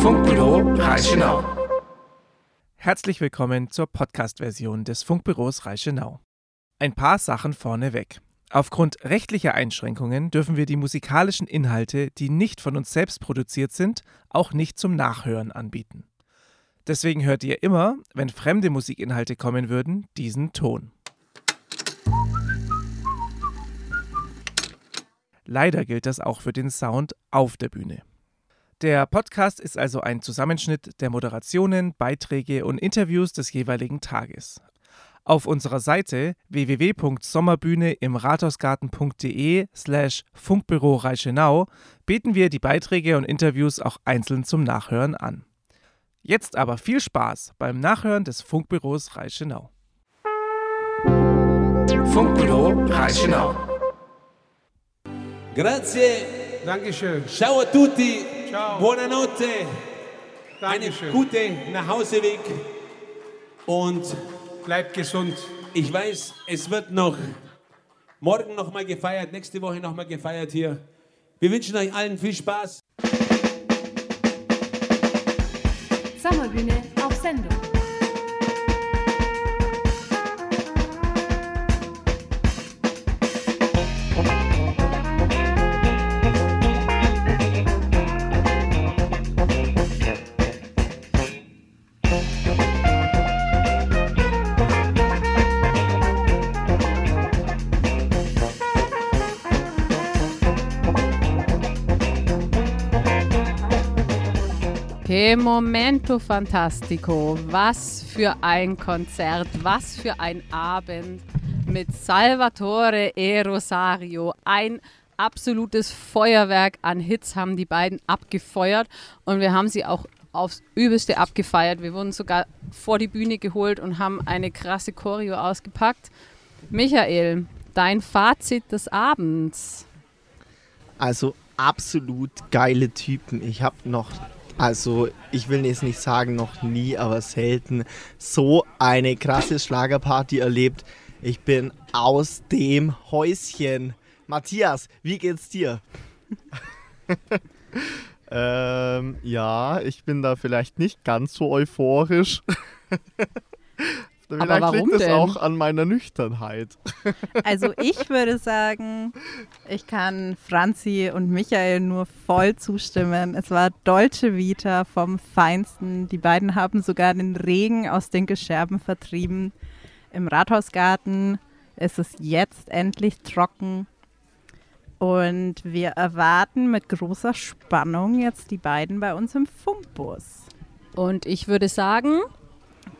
Funkbüro Reichenau. Herzlich willkommen zur Podcast-Version des Funkbüros Reichenau. Ein paar Sachen vorneweg. Aufgrund rechtlicher Einschränkungen dürfen wir die musikalischen Inhalte, die nicht von uns selbst produziert sind, auch nicht zum Nachhören anbieten. Deswegen hört ihr immer, wenn fremde Musikinhalte kommen würden, diesen Ton. Leider gilt das auch für den Sound auf der Bühne. Der Podcast ist also ein Zusammenschnitt der Moderationen, Beiträge und Interviews des jeweiligen Tages. Auf unserer Seite www.sommerbühne im Rathausgarten.de slash Funkbüro Reichenau bieten wir die Beiträge und Interviews auch einzeln zum Nachhören an. Jetzt aber viel Spaß beim Nachhören des Funkbüros Reichenau. Funkbüro Reichenau. Grazie, Dankeschön. ciao a tutti, Ciao. buonanotte, einen Dankeschön. guten Nachhauseweg und Bleibt gesund. ich weiß, es wird noch morgen noch mal gefeiert, nächste Woche noch mal gefeiert hier. Wir wünschen euch allen viel Spaß. Sommerbühne auf Sendung. Che momento fantastico. Was für ein Konzert, was für ein Abend mit Salvatore e Rosario. Ein absolutes Feuerwerk an Hits haben die beiden abgefeuert und wir haben sie auch aufs Übelste abgefeiert. Wir wurden sogar vor die Bühne geholt und haben eine krasse Choreo ausgepackt. Michael, dein Fazit des Abends. Also absolut geile Typen. Ich habe noch, also ich will jetzt nicht sagen noch nie, aber selten so eine krasse Schlagerparty erlebt. Ich bin aus dem Häuschen. Matthias, wie geht's dir? Ähm, ja, ich bin da vielleicht nicht ganz so euphorisch. vielleicht warum liegt es denn? auch an meiner Nüchternheit. Also ich würde sagen, ich kann Franzi und Michael nur voll zustimmen. Es war Dolce Vita vom Feinsten. Die beiden haben sogar den Regen aus den Gescherben vertrieben. Im Rathausgarten ist es jetzt endlich trocken. Und wir erwarten mit großer Spannung jetzt die beiden bei uns im Funkbus. Und ich würde sagen,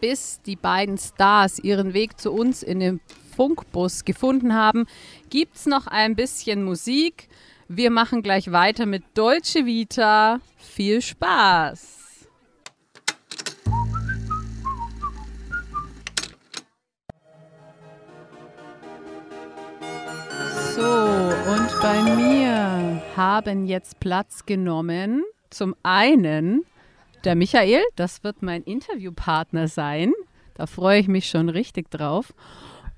bis die beiden Stars ihren Weg zu uns in den Funkbus gefunden haben, gibt es noch ein bisschen Musik. Wir machen gleich weiter mit Deutsche Vita. Viel Spaß! So, und bei mir haben jetzt Platz genommen zum einen der Michael, das wird mein Interviewpartner sein. Da freue ich mich schon richtig drauf.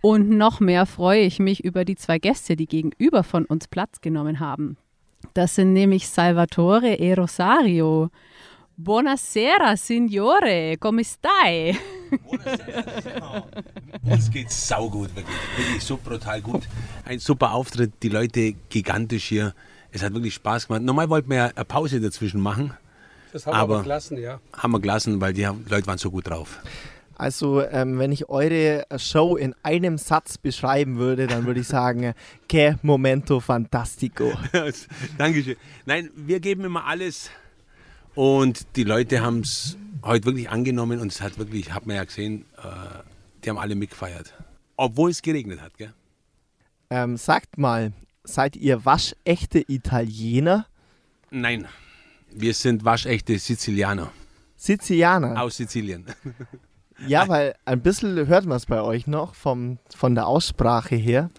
Und noch mehr freue ich mich über die zwei Gäste, die gegenüber von uns Platz genommen haben. Das sind nämlich Salvatore e Rosario. Buonasera, Signore, come stai? Uns geht's saugut, wirklich. Wirklich so brutal gut. Ein super Auftritt, die Leute gigantisch hier. Es hat wirklich Spaß gemacht. Normal wollten wir ja eine Pause dazwischen machen. Das haben Aber- wir aber gelassen, ja. Haben wir gelassen, weil die Leute waren so gut drauf. Also, ähm, wenn ich eure Show in einem Satz beschreiben würde, dann würde ich sagen, che momento fantastico. Dankeschön. Nein, wir geben immer alles und die Leute haben es heute wirklich angenommen und es hat wirklich, hat man ja gesehen, äh, die haben alle mitgefeiert. Obwohl es geregnet hat, gell? Ähm, sagt mal, seid ihr waschechte Italiener? Nein, wir sind waschechte Sizilianer Sizilianer? aus Sizilien. Ja, weil ein bisschen hört man es bei euch noch vom, von der Aussprache her.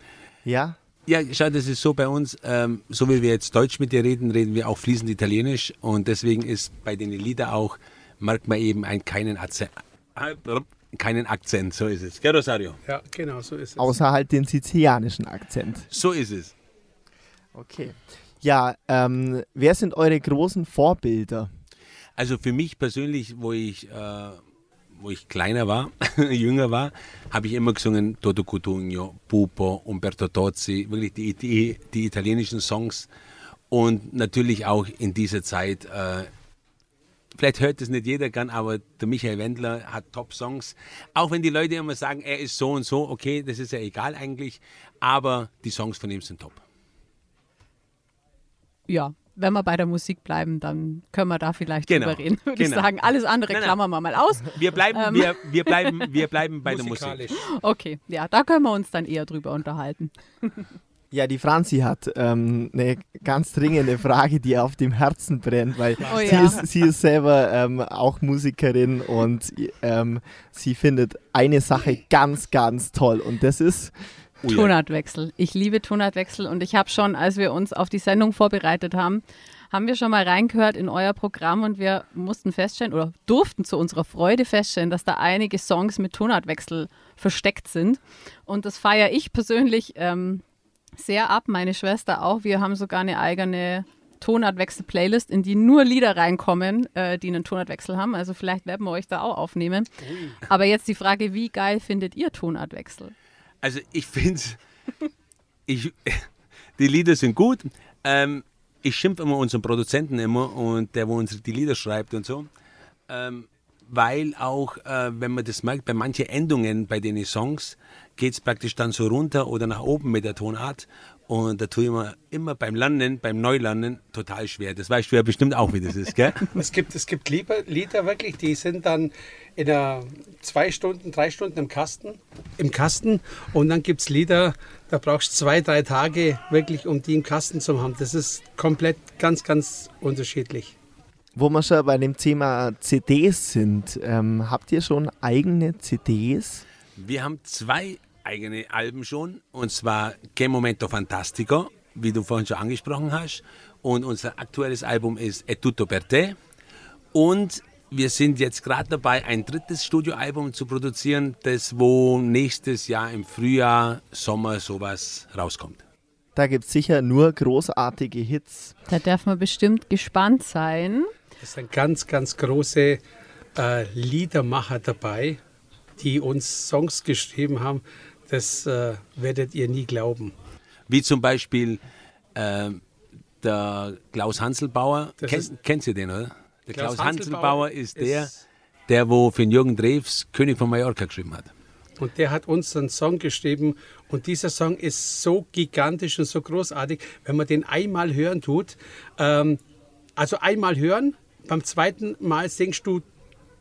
Ja, Ja, schau, das ist so bei uns, ähm, so wie wir jetzt Deutsch mit dir reden, reden wir auch fließend Italienisch und deswegen ist bei den Lieder auch, merkt man eben einen, keinen, Akzent, keinen Akzent, so ist es. Gell, Rosario? Ja, genau, so ist es. außer halt den sizilianischen Akzent. So ist es. Okay. Ja, ähm, wer sind eure großen Vorbilder? Also für mich persönlich, wo ich, äh, wo ich kleiner war, jünger war, habe ich immer gesungen Toto Cutugno, Pupo, Umberto Tozzi, wirklich die, die, die italienischen Songs. Und natürlich auch in dieser Zeit, äh, vielleicht hört es nicht jeder gern, aber der Michael Wendler hat Top-Songs. Auch wenn die Leute immer sagen, er ist so und so, okay, das ist ja egal eigentlich, aber die Songs von ihm sind top. Ja, wenn wir bei der Musik bleiben, dann können wir da vielleicht Genau, drüber reden, würde genau. ich sagen. Alles andere Nein, nein. klammern wir mal aus. Wir bleiben, Ähm. wir, wir bleiben, wir bleiben bei der Musik. Musikalisch. Okay, ja, da können wir uns dann eher drüber unterhalten. Ja, die Franzi hat ähm, eine ganz dringende Frage, die auf dem Herzen brennt, weil Oh sie, ja. ist, sie ist selber ähm, auch Musikerin und ähm, sie findet eine Sache ganz, ganz toll und das ist, Oh. Tonartwechsel. Ich liebe Tonartwechsel und ich habe schon, als wir uns auf die Sendung vorbereitet haben, haben wir schon mal reingehört in euer Programm und wir mussten feststellen oder durften zu unserer Freude feststellen, dass da einige Songs mit Tonartwechsel versteckt sind. Und das feiere ich persönlich ähm, sehr ab, meine Schwester auch. Wir haben sogar eine eigene Tonartwechsel-Playlist, in die nur Lieder reinkommen, äh, die einen Tonartwechsel haben. Also vielleicht werden wir euch da auch aufnehmen. Aber jetzt die Frage, wie geil findet ihr Tonartwechsel? Also ich finde ich, die Lieder sind gut. Ähm, ich schimpfe immer unseren Produzenten immer und der, wo uns die Lieder schreibt und so. Ähm, weil auch, äh, wenn man das merkt, bei manchen Endungen bei den Songs geht es praktisch dann so runter oder nach oben mit der Tonart. Und da tue ich mir immer beim Landen, beim Neulanden total schwer. Das weißt du ja bestimmt auch, wie das ist, gell? Es gibt, es gibt Lieder, Lieder wirklich, die sind dann in einer zwei Stunden, drei Stunden im Kasten. Im Kasten. Und dann gibt es Lieder, da brauchst du zwei, drei Tage wirklich, um die im Kasten zu haben. Das ist komplett ganz, ganz unterschiedlich. wo wir schon bei dem Thema CDs sind. Ähm, habt ihr schon eigene CDs? Wir haben zwei eigene Alben schon, und zwar Que Momento Fantastico, wie du vorhin schon angesprochen hast. Und unser aktuelles Album ist E Tutto per te. Und wir sind jetzt gerade dabei, ein drittes Studioalbum zu produzieren, das wo nächstes Jahr im Frühjahr, Sommer sowas rauskommt. Da gibt es sicher nur großartige Hits. Da darf man bestimmt gespannt sein. Es sind ganz, ganz große äh, Liedermacher dabei, die uns Songs geschrieben haben. Das äh, werdet ihr nie glauben. Wie zum Beispiel äh, der Klaus Hanselbauer. Das Kenn, ist- kennst du den, oder? Der Klaus Klaus, Hanselbauer Hanselbauer ist der, ist- der wo für den Jürgen Drews König von Mallorca geschrieben hat. Und der hat uns einen Song geschrieben. Und dieser Song ist so gigantisch und so großartig, wenn man den einmal hören tut. Ähm, also einmal hören, beim zweiten Mal singst du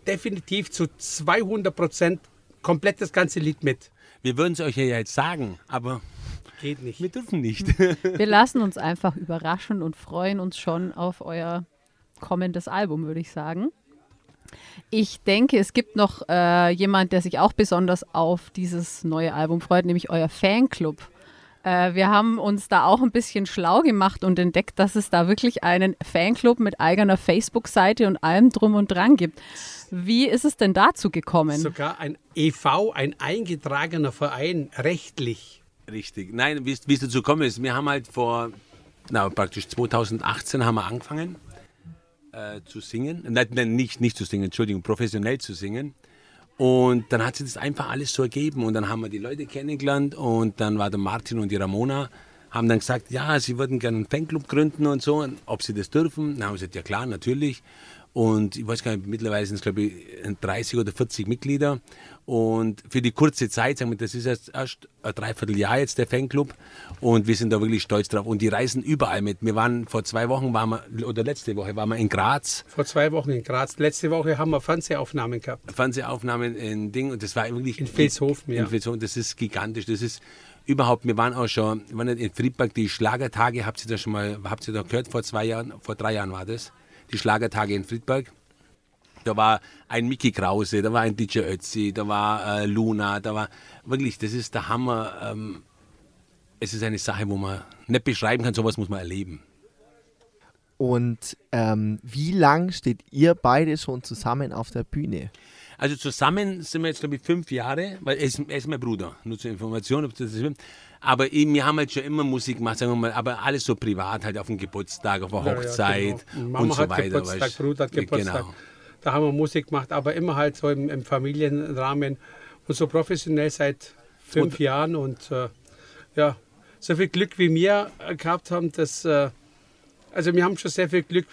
definitiv zu 200 Prozent komplett das ganze Lied mit. Wir würden es euch ja jetzt sagen, aber Geht nicht. wir dürfen nicht. Wir lassen uns einfach überraschen und freuen uns schon auf euer kommendes Album, würde ich sagen. Ich denke, es gibt noch äh, jemand, der sich auch besonders auf dieses neue Album freut, nämlich euer Fanclub. Äh, wir haben uns da auch ein bisschen schlau gemacht und entdeckt, dass es da wirklich einen Fanclub mit eigener Facebook-Seite und allem drum und dran gibt. Wie ist es denn dazu gekommen? Sogar ein EV, ein eingetragener Verein, rechtlich. Richtig. Nein, wie es dazu gekommen ist, wir haben halt vor, na, praktisch 2018 haben wir angefangen äh, zu singen. Nein, nein, nicht, nicht zu singen, Entschuldigung, professionell zu singen. Und dann hat sich das einfach alles so ergeben. Und dann haben wir die Leute kennengelernt und dann war der Martin und die Ramona, haben dann gesagt, ja, sie würden gerne einen Fanclub gründen und so, und ob sie das dürfen. Dann haben sie gesagt, ja klar, natürlich. Und ich weiß gar nicht, mittlerweile sind es, glaube ich, 30 oder 40 Mitglieder. Und für die kurze Zeit, sagen wir, das ist erst, erst ein Dreivierteljahr jetzt der Fanclub. Und wir sind da wirklich stolz drauf. Und die reisen überall mit. Wir waren vor zwei Wochen, waren wir, oder letzte Woche, waren wir in Graz. Vor zwei Wochen in Graz. Letzte Woche haben wir Fernsehaufnahmen gehabt. Fernsehaufnahmen in Ding. Und das war wirklich. In Vilshofen, ja. In Vilshofen, das ist gigantisch. Das ist überhaupt, wir waren auch schon, wir waren in Friedberg, die Schlagertage, habt ihr da schon mal, habt ihr da gehört? Vor zwei Jahren, vor drei Jahren war das. Die Schlagertage in Friedberg. Da war ein Mickey Krause, da war ein DJ Ötzi, da war äh, Luna, da war wirklich, das ist der Hammer. Ähm, es ist eine Sache, wo man nicht beschreiben kann, sowas muss man erleben. Und ähm, wie lang steht ihr beide schon zusammen auf der Bühne? Also zusammen sind wir jetzt, glaube ich, fünf Jahre, weil er ist, er ist mein Bruder, nur zur Information. Ob das ist. Aber wir haben halt schon immer Musik gemacht, sagen wir mal, aber alles so privat, halt auf dem Geburtstag, auf der Ja, ja, Hochzeit genau. Und so weiter. Geburtstag, weißt. Bruder hat Geburtstag. Genau. Da haben wir Musik gemacht, aber immer halt so im, im Familienrahmen und so professionell seit fünf Jahren und äh, ja, so viel Glück wie wir gehabt haben, dass äh, also wir haben schon sehr viel Glück,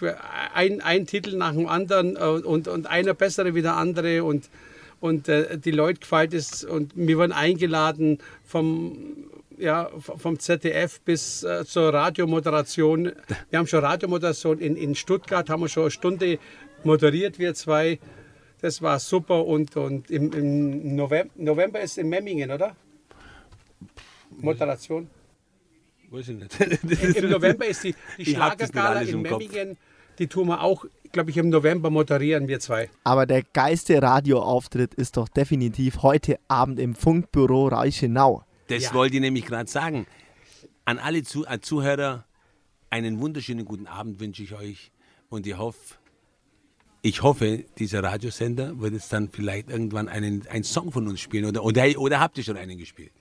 ein, ein Titel nach dem anderen äh, und, und einer bessere wie der andere und, und äh, die Leute gefällt es und wir wurden eingeladen vom, ja, vom ZDF bis äh, zur Radiomoderation. Wir haben schon Radiomoderation in, in Stuttgart, haben wir schon eine Stunde moderiert, wir zwei. Das war super und, und im, im November, November ist in Memmingen, oder? Moderation. Weiß ich nicht. Im November ist die, die Schlagergala in. Memmingen. Die tun wir auch, glaube ich, im November moderieren, wir zwei. Aber der geilste Radioauftritt ist doch definitiv heute Abend im Funkbüro Reichenau. Das Ja. wollte ich nämlich gerade sagen. An alle Zu an Zuhörer einen wunderschönen guten Abend wünsche ich euch und ich hoffe, ich hoffe, dieser Radiosender wird jetzt dann vielleicht irgendwann einen, einen Song von uns spielen oder, oder, oder habt ihr schon einen gespielt?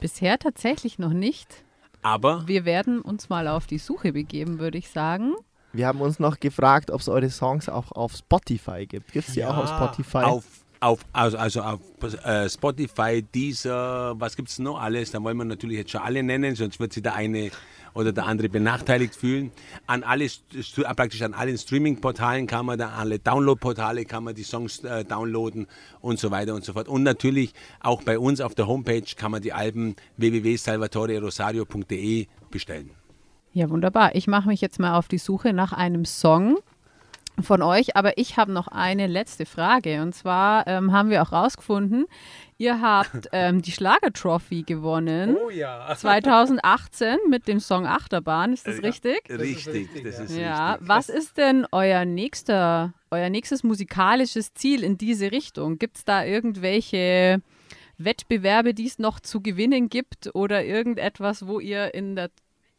Bisher tatsächlich noch nicht. Aber Wir werden uns mal auf die Suche begeben, würde ich sagen. Wir haben uns noch gefragt, ob es eure Songs auch auf Spotify gibt. Gibt es die auch auf Ja, Spotify? auf, auf, also, also auf äh, Spotify, Deezer, was gibt es noch alles? Da wollen wir natürlich jetzt schon alle nennen, sonst wird sich der eine oder der andere benachteiligt fühlen. An alle, äh, praktisch an allen Streaming-Portalen kann man da, alle Download-Portale kann man die Songs äh, downloaden und so weiter und so fort. Und natürlich auch bei uns auf der Homepage kann man die Alben www.salvatorerosario.de bestellen. Ja, wunderbar. Ich mache mich jetzt mal auf die Suche nach einem Song von euch, aber ich habe noch eine letzte Frage. Und zwar ähm, haben wir auch rausgefunden, ihr habt ähm, die Schlager-Trophy gewonnen. Oh ja. 2018 mit dem Song Achterbahn, ist das richtig? Richtig, richtig, das ja. ist Ja, richtig. was ist denn euer nächster, euer nächstes musikalisches Ziel in diese Richtung? Gibt es da irgendwelche Wettbewerbe, die es noch zu gewinnen gibt oder irgendetwas, wo ihr in der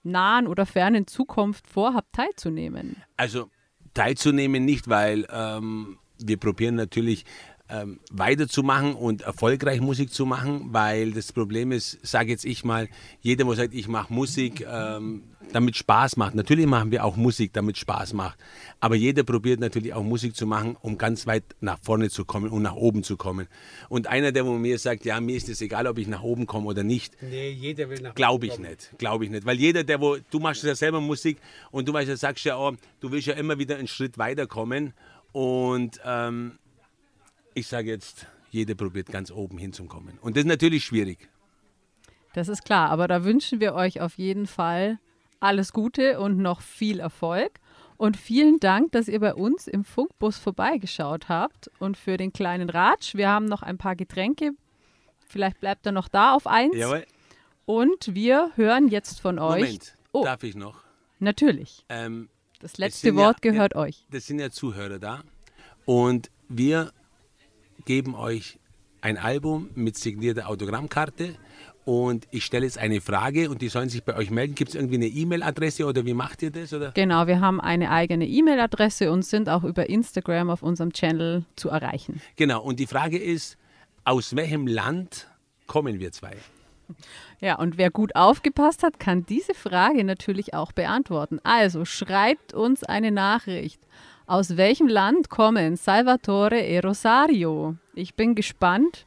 nahen oder fernen Zukunft vorhabt teilzunehmen? Also teilzunehmen nicht, weil ähm, wir probieren natürlich ähm, weiterzumachen und erfolgreich Musik zu machen, weil das Problem ist, sage jetzt ich mal, jeder, der sagt, ich mache Musik, ähm, damit Spaß macht. Natürlich machen wir auch Musik, damit Spaß macht. Aber jeder probiert natürlich auch Musik zu machen, um ganz weit nach vorne zu kommen und nach oben zu kommen. Und einer, der mir sagt, ja, mir ist es egal, ob ich nach oben komme oder nicht, Nee, jeder will nach Glaube ich kommen. nicht, glaube ich nicht. Weil jeder, der wo, du machst ja selber Musik und du weißt ja, sagst ja, oh, du willst ja immer wieder einen Schritt weiterkommen. Und ähm, ich sage jetzt, jeder probiert ganz oben hinzukommen. Und das ist natürlich schwierig. Das ist klar, aber da wünschen wir euch auf jeden Fall alles Gute und noch viel Erfolg. Und vielen Dank, dass ihr bei uns im Funkbus vorbeigeschaut habt und für den kleinen Ratsch. Wir haben noch ein paar Getränke. Vielleicht bleibt er noch da auf eins. Jawohl. Und wir hören jetzt von euch. Moment, Oh. darf ich noch? Natürlich. Ähm, Das letzte Wort ja, gehört euch. Das sind ja Zuhörer da. Und wir geben euch ein Album mit signierter Autogrammkarte. Und ich stelle jetzt eine Frage und die sollen sich bei euch melden. Gibt es irgendwie eine E-Mail-Adresse oder wie macht ihr das? Oder? Genau, wir haben eine eigene E-Mail-Adresse und sind auch über Instagram auf unserem Channel zu erreichen. Genau, und die Frage ist, aus welchem Land kommen wir zwei? Ja, und wer gut aufgepasst hat, kann diese Frage natürlich auch beantworten. Also schreibt uns eine Nachricht. Aus welchem Land kommen Salvatore e Rosario? Ich bin gespannt,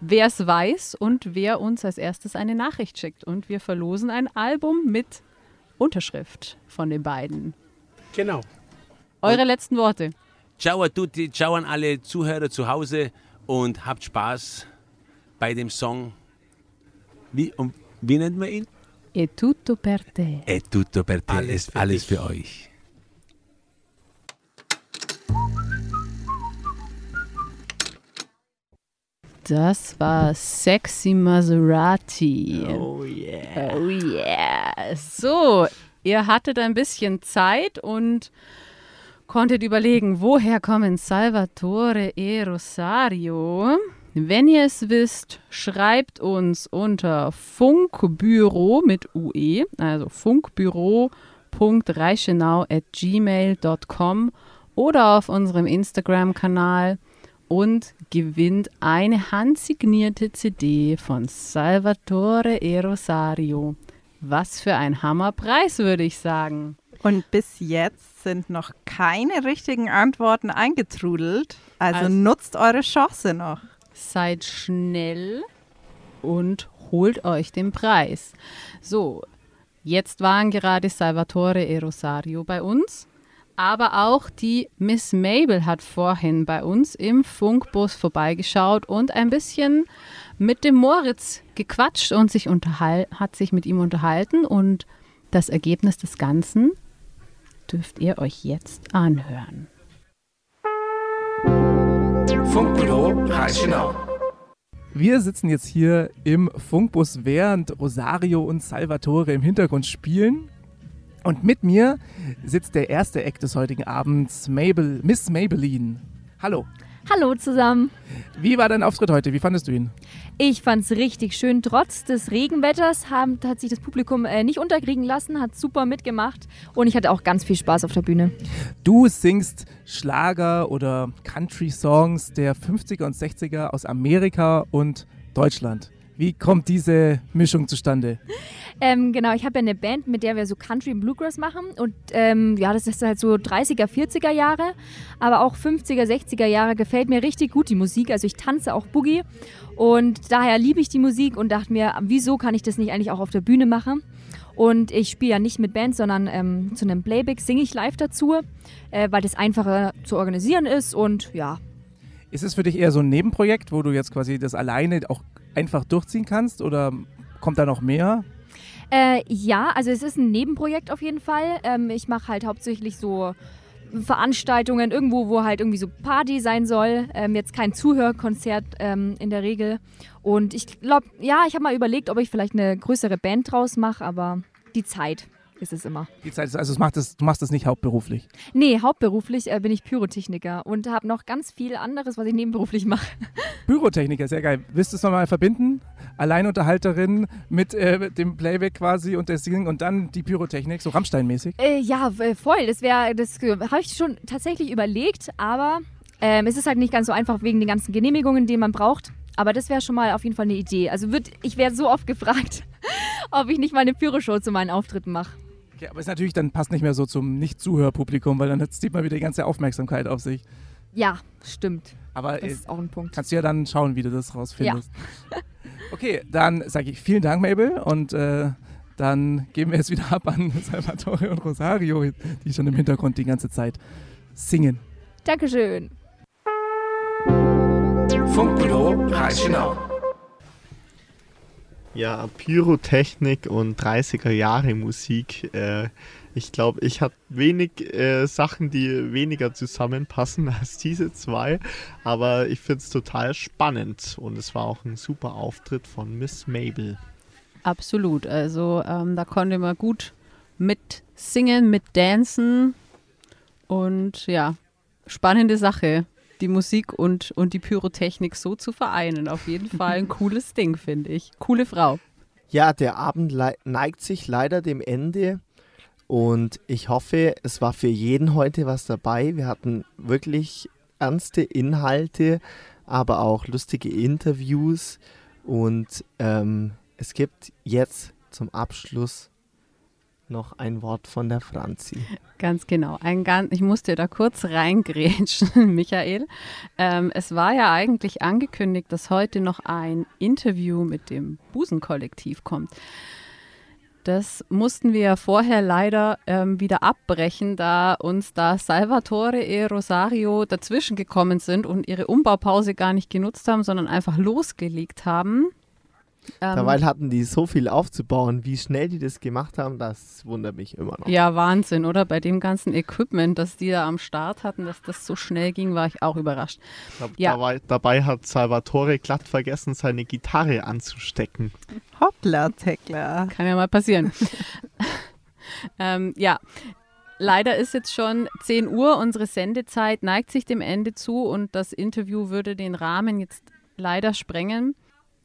wer es weiß und wer uns als erstes eine Nachricht schickt. Und wir verlosen ein Album mit Unterschrift von den beiden. Genau. Eure letzten Worte. Ciao a tutti, ciao an alle Zuhörer zu Hause und habt Spaß bei dem Song. Wie, um, wie nennt man ihn? E tutto per te. È tutto per te, Alles ist für alles für euch. Das war Sexy Maserati. Oh yeah. Oh yeah. So, ihr hattet ein bisschen Zeit und konntet überlegen, woher kommen Salvatore e Rosario? Wenn ihr es wisst, schreibt uns unter funkbüro mit UE, also funkbüro.reichenau at gmail.com oder auf unserem Instagram-Kanal und gewinnt eine handsignierte CD von Salvatore E. Rosario. Was für ein Hammerpreis, würde ich sagen. Und bis jetzt sind noch keine richtigen Antworten eingetrudelt. Also, Also- nutzt eure Chance noch. Seid schnell und holt euch den Preis. So, jetzt waren gerade Salvatore e Rosario bei uns, aber auch die Miss Mabel hat vorhin bei uns im Funkbus vorbeigeschaut und ein bisschen mit dem Moritz gequatscht und sich hat sich mit ihm unterhalten und das Ergebnis des Ganzen dürft ihr euch jetzt anhören. Funkbüro Reichenau. Wir sitzen jetzt hier im Funkbus, während Rosario und Salvatore im Hintergrund spielen. Und mit mir sitzt der erste Act des heutigen Abends, Mabel, Miss Maybelline. Hallo. Hallo zusammen. Wie war dein Auftritt heute? Wie fandest du ihn? Ich fand's richtig schön. Trotz des Regenwetters haben, hat sich das Publikum äh, nicht unterkriegen lassen, hat super mitgemacht und ich hatte auch ganz viel Spaß auf der Bühne. Du singst Schlager oder Country-Songs der 50er und 60er aus Amerika und Deutschland. Wie kommt diese Mischung zustande? Ähm, genau, ich habe ja eine Band, mit der wir so Country und Bluegrass machen und ähm, ja, das ist halt so 30er, 40er Jahre, aber auch 50er, 60er Jahre gefällt mir richtig gut die Musik. Also ich tanze auch Boogie und daher liebe ich die Musik und dachte mir, wieso kann ich das nicht eigentlich auch auf der Bühne machen? Und ich spiele ja nicht mit Band, sondern ähm, zu einem Playback singe ich live dazu, äh, weil das einfacher zu organisieren ist und ja, Ist es für dich eher so ein Nebenprojekt, wo du jetzt quasi das alleine auch einfach durchziehen kannst oder kommt da noch mehr? Äh, ja, also es ist ein Nebenprojekt auf jeden Fall. Ähm, ich mache halt hauptsächlich so Veranstaltungen irgendwo, wo halt irgendwie so Party sein soll. Ähm, jetzt kein Zuhörkonzert ähm, in der Regel. Und ich glaube, ja, ich habe mal überlegt, ob ich vielleicht eine größere Band draus mache, aber die Zeit ist es immer. Die Zeit ist, also es macht es, du machst das nicht hauptberuflich. Nee, hauptberuflich äh, bin ich Pyrotechniker und habe noch ganz viel anderes, was ich nebenberuflich mache. Pyrotechniker, sehr geil. Willst du es nochmal verbinden? Alleinunterhalterin mit äh, dem Playback quasi und der Singen und dann die Pyrotechnik, so Rammstein-mäßig? Äh, ja, voll. Das wäre, das äh, habe ich schon tatsächlich überlegt, aber ähm, es ist halt nicht ganz so einfach wegen den ganzen Genehmigungen, die man braucht. Aber das wäre schon mal auf jeden Fall eine Idee. Also würd, ich werde so oft gefragt, ob ich nicht mal eine Pyroshow zu meinen Auftritten mache. Okay, aber ist natürlich dann passt nicht mehr so zum Nicht-Zuhörpublikum, weil dann zieht man wieder die ganze Aufmerksamkeit auf sich. Ja, stimmt. Aber Das äh, ist auch ein Punkt. kannst du ja dann schauen, wie du das rausfindest. Okay, dann sage ich vielen Dank, Mabel, und äh, dann geben wir es wieder ab an Salvatore und Rosario, die schon im Hintergrund die ganze Zeit singen. Dankeschön. Funkbüro Reichenau. Ja, Pyrotechnik und 30er Jahre Musik. Äh, ich glaube, ich habe wenig äh, Sachen, die weniger zusammenpassen als diese zwei. Aber ich finde es total spannend. Und es war auch ein super Auftritt von Miss Mabel. Absolut. Also ähm, da konnte man gut mit singen, mit dancen und ja, spannende Sache, die Musik und, und die Pyrotechnik so zu vereinen. Auf jeden Fall ein cooles Ding, finde ich. Coole Frau. Ja, der Abend neigt sich leider dem Ende und ich hoffe, es war für jeden heute was dabei. Wir hatten wirklich ernste Inhalte, aber auch lustige Interviews und ähm, es gibt jetzt zum Abschluss noch ein Wort von der Franzi. Ganz genau. Ein ich musste da kurz reingrätschen, Michael. Ähm, es war ja eigentlich angekündigt, dass heute noch ein Interview mit dem Busenkollektiv kommt. Das mussten wir vorher leider ähm, wieder abbrechen, da uns da Salvatore e Rosario dazwischen gekommen sind und ihre Umbaupause gar nicht genutzt haben, sondern einfach losgelegt haben. Ähm, Dabei hatten die so viel aufzubauen. Wie schnell die das gemacht haben, das wundert mich immer noch. Ja, Wahnsinn, oder? Bei dem ganzen Equipment, das die da am Start hatten, dass das so schnell ging, war ich auch überrascht. Da, Ja. dabei, dabei hat Salvatore glatt vergessen, seine Gitarre anzustecken. Hoppla, Teckler. Kann ja mal passieren. ähm, ja, leider ist jetzt schon 10 Uhr, unsere Sendezeit neigt sich dem Ende zu und das Interview würde den Rahmen jetzt leider sprengen.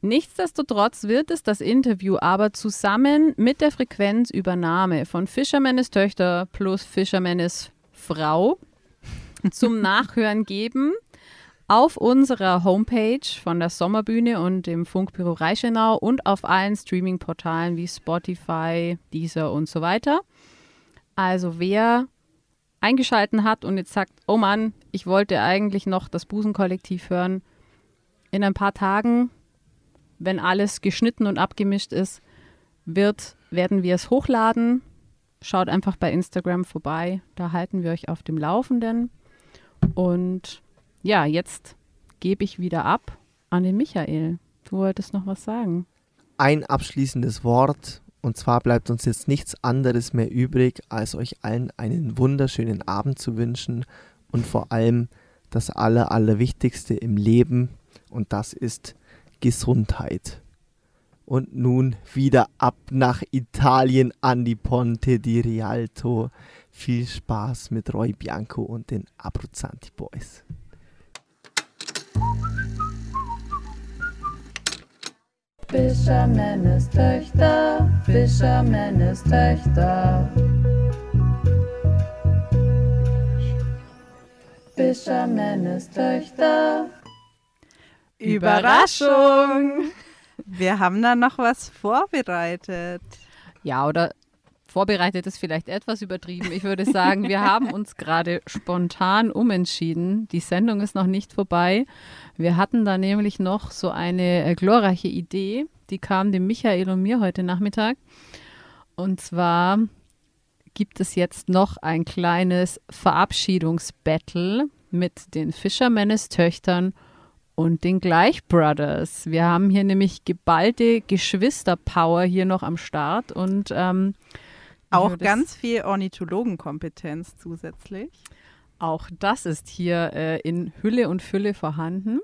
Nichtsdestotrotz wird es das Interview aber zusammen mit der Frequenzübernahme von Fischermannes Töchter plus Fischermannes Frau zum Nachhören geben. auf unserer Homepage von der Sommerbühne und dem Funkbüro Reichenau und auf allen Streaming-Portalen wie Spotify, Deezer und so weiter. Also wer eingeschalten hat und jetzt sagt, oh Mann, ich wollte eigentlich noch das Busenkollektiv hören, in ein paar Tagen, wenn alles geschnitten und abgemischt ist, wird, werden wir es hochladen. Schaut einfach bei Instagram vorbei, da halten wir euch auf dem Laufenden. Und ja, jetzt gebe ich wieder ab an den Michael. Du wolltest noch was sagen. Ein abschließendes Wort. Und zwar bleibt uns jetzt nichts anderes mehr übrig, als euch allen einen wunderschönen Abend zu wünschen und vor allem das Aller, Allerwichtigste im Leben und das ist Gesundheit. Und nun wieder ab nach Italien an die Ponte di Rialto. Viel Spaß mit Roy Bianco und den Abruzzanti Boys. Fischermännes Töchter, Fischermännes Töchter. Fischermännes Töchter. Überraschung! Wir haben da noch was vorbereitet. Ja, oder vorbereitet ist vielleicht etwas übertrieben. Ich würde sagen, wir haben uns gerade spontan umentschieden. Die Sendung ist noch nicht vorbei. Wir hatten da nämlich noch so eine äh, glorreiche Idee, die kam dem Michael und mir heute Nachmittag. Und zwar gibt es jetzt noch ein kleines Verabschiedungsbattle mit den Fishermanes Töchtern und den Gleich Brothers. Wir haben hier nämlich geballte Geschwisterpower hier noch am Start und ähm, Auch ganz viel Ornithologenkompetenz zusätzlich. Auch das ist hier äh, in Hülle und Fülle vorhanden.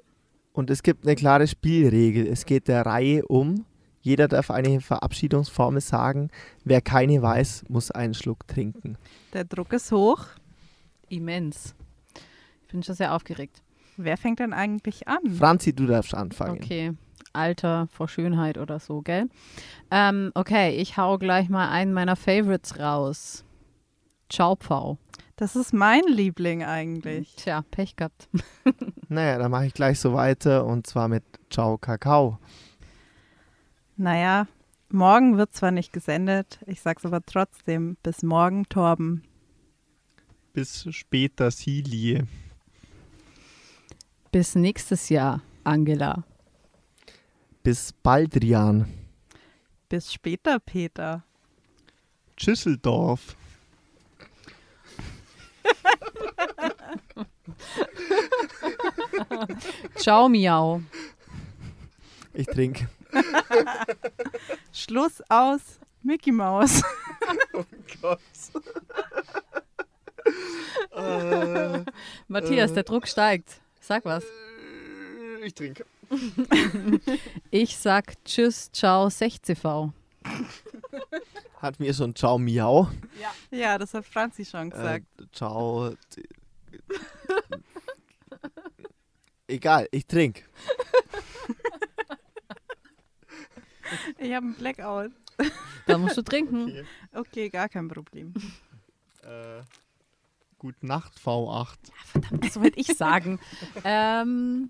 Und es gibt eine klare Spielregel. Es geht der Reihe um. Jeder darf eine Verabschiedungsformel sagen. Wer keine weiß, muss einen Schluck trinken. Der Druck ist hoch. Immens. Ich bin schon sehr aufgeregt. Wer fängt denn eigentlich an? Franzi, du darfst anfangen. Okay. Alter vor Schönheit oder so, gell? Ähm, okay, ich hau gleich mal einen meiner Favorites raus. Ciao, Pfau. Das ist mein Liebling eigentlich. Tja, Pech gehabt. Naja, dann mache ich gleich so weiter und zwar mit Ciao Kakao. Naja, morgen wird zwar nicht gesendet, ich sag's aber trotzdem. Bis morgen, Torben. Bis später, Silie. Bis nächstes Jahr, Angela. Bis bald, Rian. Bis später, Peter. Schüsseldorf. Ciao, Miau. Ich trinke. Schluss aus Mickey Maus. oh Gott. Äh, Matthias, äh. der Druck steigt. Sag was. Ich trinke. Ich sag Tschüss, Ciao, 6CV. Hat mir schon Ciao Miau. Ja, das hat Franzi schon Äh, gesagt. ciao. Egal, ich trinke. Ich habe einen Blackout. Da musst du trinken. Okay. Okay, gar kein Problem. Äh, Gute Nacht, V8. Verdammt, das wollte ich sagen. ähm,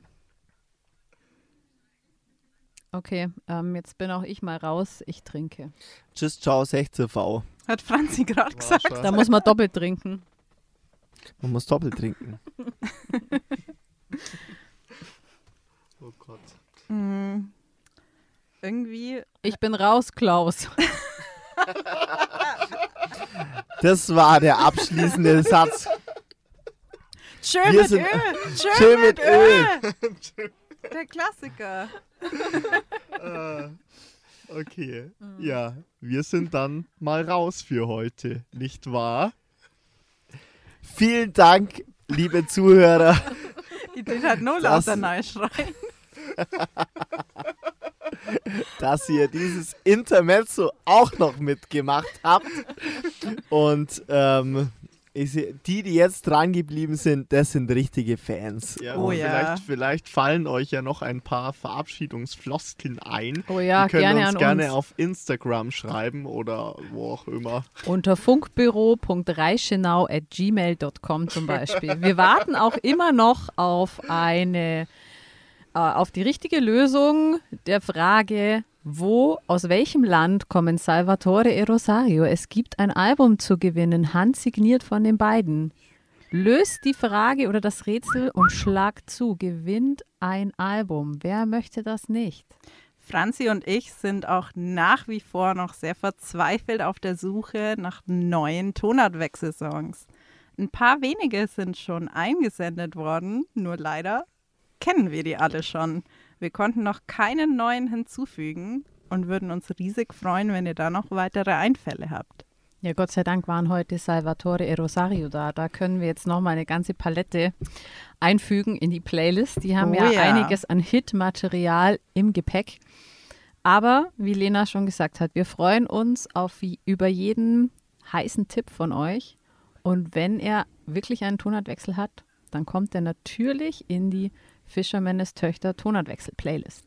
okay, ähm, jetzt bin auch ich mal raus. Ich trinke. Tschüss, ciao, 16V. Hat Franzi gerade gesagt. Da muss man doppelt trinken. Man muss doppelt trinken. Oh Gott. Hm. Irgendwie. Ich bin raus, Klaus. Das war der abschließende Satz. Schön Wir mit Öl! Schön, Schön mit mit Öl! Der Klassiker. Äh, okay. Ja, wir sind dann mal raus für heute, nicht wahr? Vielen Dank, liebe Zuhörer. Ich will halt nur lauter neu schreien. dass ihr dieses Intermezzo auch noch mitgemacht habt. Und ähm, Ich seh, die, die jetzt dran geblieben sind, das sind richtige Fans. Ja, Oh ja. Vielleicht, vielleicht fallen euch ja noch ein paar Verabschiedungsfloskeln ein. Oh ja, die können gerne uns an gerne uns. auf Instagram schreiben oder wo auch immer. Unter funkbüro.reichenau at gmail.com zum Beispiel. Wir warten auch immer noch auf eine, auf die richtige Lösung der Frage, wo, aus welchem Land kommen Salvatore e Rosario? Es gibt ein Album zu gewinnen, handsigniert von den beiden. Löst die Frage oder das Rätsel und schlagt zu. Gewinnt ein Album. Wer möchte das nicht? Franzi und ich sind auch nach wie vor noch sehr verzweifelt auf der Suche nach neuen Tonartwechselsongs. Ein paar wenige sind schon eingesendet worden, nur leider kennen wir die alle schon. Wir konnten noch keinen neuen hinzufügen und würden uns riesig freuen, wenn ihr da noch weitere Einfälle habt. Ja, Gott sei Dank waren heute Salvatore e Rosario da. Da können wir jetzt nochmal eine ganze Palette einfügen in die Playlist. Die haben Oh ja, ja. einiges an Hitmaterial im Gepäck. Aber wie Lena schon gesagt hat, wir freuen uns auf wie, über jeden heißen Tipp von euch. Und wenn er wirklich einen Tonartwechsel hat, dann kommt er natürlich in die Fischermännes Töchter Tonartwechsel-Playlist.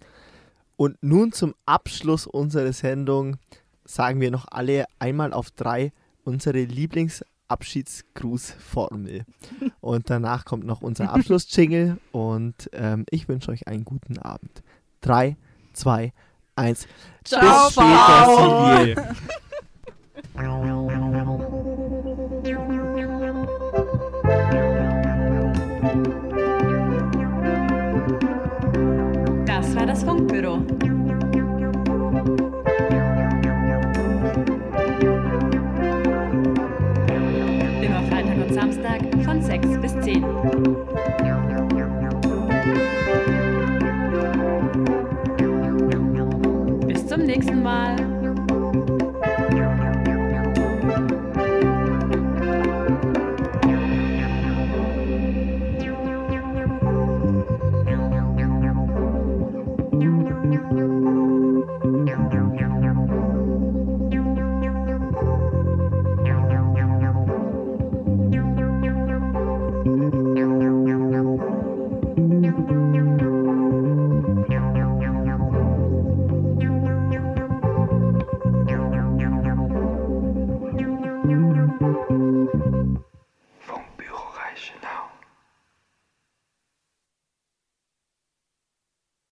Und nun zum Abschluss unserer Sendung sagen wir noch alle einmal auf drei unsere Lieblingsabschiedsgrußformel. Und danach kommt noch unser Abschlussjingle und ähm, ich wünsche euch einen guten Abend. Drei, zwei, eins. Ciao, Bis später, War das Funkbüro. Immer Freitag und Samstag von 6 bis 10. Bis zum nächsten Mal.